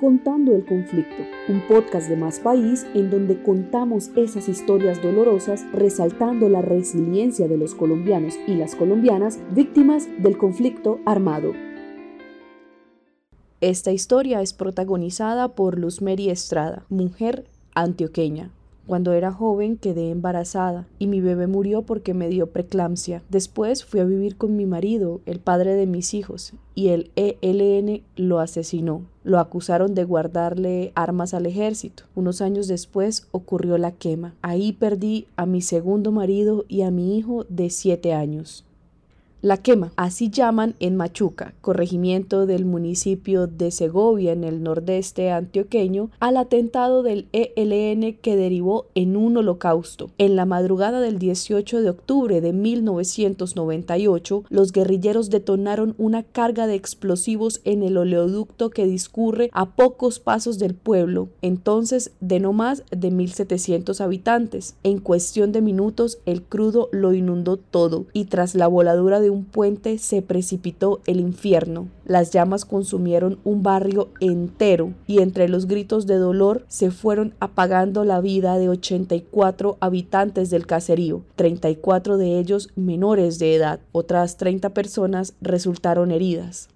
Contando el Conflicto, un podcast de Más País en donde contamos esas historias dolorosas resaltando la resiliencia de los colombianos y las colombianas víctimas del conflicto armado. Esta historia es protagonizada por Luz Mary Estrada, mujer antioqueña. Cuando era joven quedé embarazada y mi bebé murió porque me dio preeclampsia. Después fui a vivir con mi marido, el padre de mis hijos, y el ELN lo asesinó. Lo acusaron de guardarle armas al ejército. Unos años después ocurrió la quema. Ahí perdí a mi segundo marido y a mi hijo de siete años. La quema, así llaman en Machuca, corregimiento del municipio de Segovia en el nordeste antioqueño, al atentado del ELN que derivó en un holocausto. En la madrugada del 18 de octubre de 1998, los guerrilleros detonaron una carga de explosivos en el oleoducto que discurre a pocos pasos del pueblo, entonces de no más de 1.700 habitantes. En cuestión de minutos, el crudo lo inundó todo y tras la voladura de un puente se precipitó el infierno. Las llamas consumieron un barrio entero y entre los gritos de dolor se fueron apagando la vida de 84 habitantes del caserío, 34 de ellos menores de edad. Otras 30 personas resultaron heridas.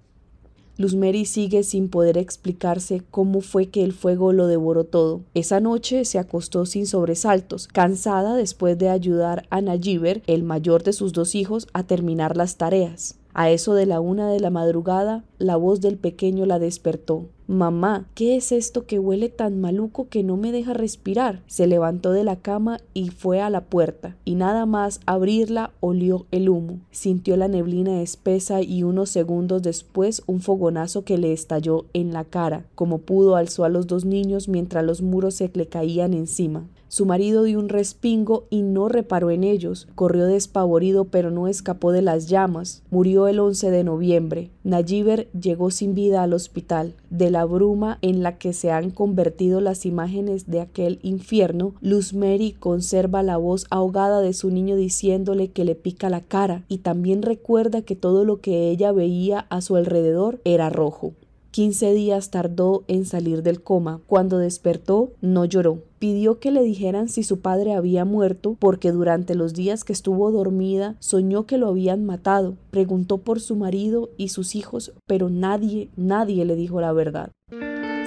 Luz Mary sigue sin poder explicarse cómo fue que el fuego lo devoró todo. Esa noche se acostó sin sobresaltos, cansada después de ayudar a Najiber, el mayor de sus dos hijos, a terminar las tareas. A eso de la una de la madrugada, la voz del pequeño la despertó. Mamá, ¿qué es esto que huele tan maluco que no me deja respirar? Se levantó de la cama y fue a la puerta, y nada más abrirla olió el humo. Sintió la neblina espesa y unos segundos después un fogonazo que le estalló en la cara. Como pudo alzó a los dos niños mientras los muros se le caían encima. Su marido dio un respingo y no reparó en ellos. Corrió despavorido pero no escapó de las llamas. Murió el 11 de noviembre. Llegó sin vida al hospital. De la bruma en la que se han convertido las imágenes de aquel infierno, Luz Mary conserva la voz ahogada de su niño diciéndole que le pica la cara y también recuerda que todo lo que ella veía a su alrededor era rojo. Quince días tardó en salir del coma. Cuando despertó, no lloró. Pidió que le dijeran si su padre había muerto porque durante los días que estuvo dormida soñó que lo habían matado. Preguntó por su marido y sus hijos, pero nadie, nadie le dijo la verdad.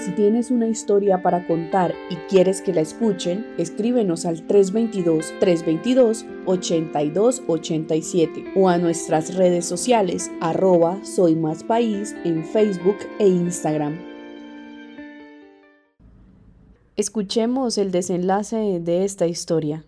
Si tienes una historia para contar y quieres que la escuchen, escríbenos al 322-322-8287 o a nuestras redes sociales arroba soy más país en Facebook e Instagram. Escuchemos el desenlace de esta historia.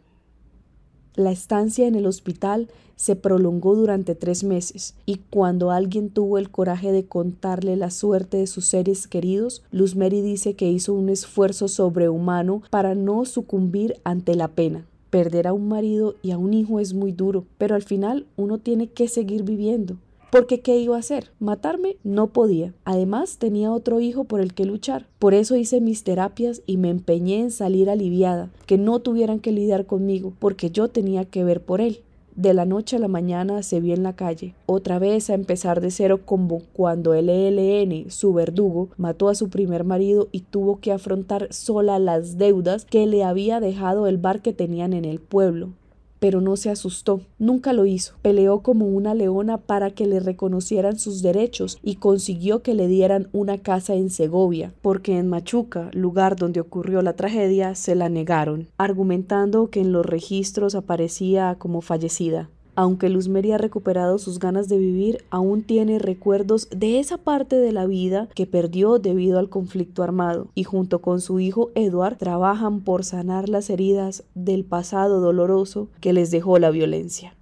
La estancia en el hospital se prolongó durante tres meses y cuando alguien tuvo el coraje de contarle la suerte de sus seres queridos, Luz Mary dice que hizo un esfuerzo sobrehumano para no sucumbir ante la pena. Perder a un marido y a un hijo es muy duro, pero al final uno tiene que seguir viviendo. Porque ¿qué iba a hacer? Matarme no podía. Además tenía otro hijo por el que luchar. Por eso hice mis terapias y me empeñé en salir aliviada, que no tuvieran que lidiar conmigo, porque yo tenía que ver por él. De la noche a la mañana se vio en la calle, otra vez a empezar de cero como cuando el ELN, su verdugo, mató a su primer marido y tuvo que afrontar sola las deudas que le había dejado el bar que tenían en el pueblo pero no se asustó, nunca lo hizo. Peleó como una leona para que le reconocieran sus derechos y consiguió que le dieran una casa en Segovia, porque en Machuca, lugar donde ocurrió la tragedia, se la negaron, argumentando que en los registros aparecía como fallecida. Aunque Luzmeri ha recuperado sus ganas de vivir, aún tiene recuerdos de esa parte de la vida que perdió debido al conflicto armado y junto con su hijo Edward trabajan por sanar las heridas del pasado doloroso que les dejó la violencia.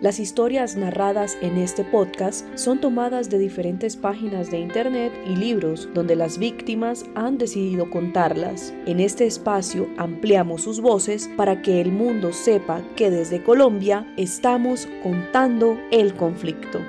Las historias narradas en este podcast son tomadas de diferentes páginas de internet y libros donde las víctimas han decidido contarlas. En este espacio ampliamos sus voces para que el mundo sepa que desde Colombia estamos contando el conflicto.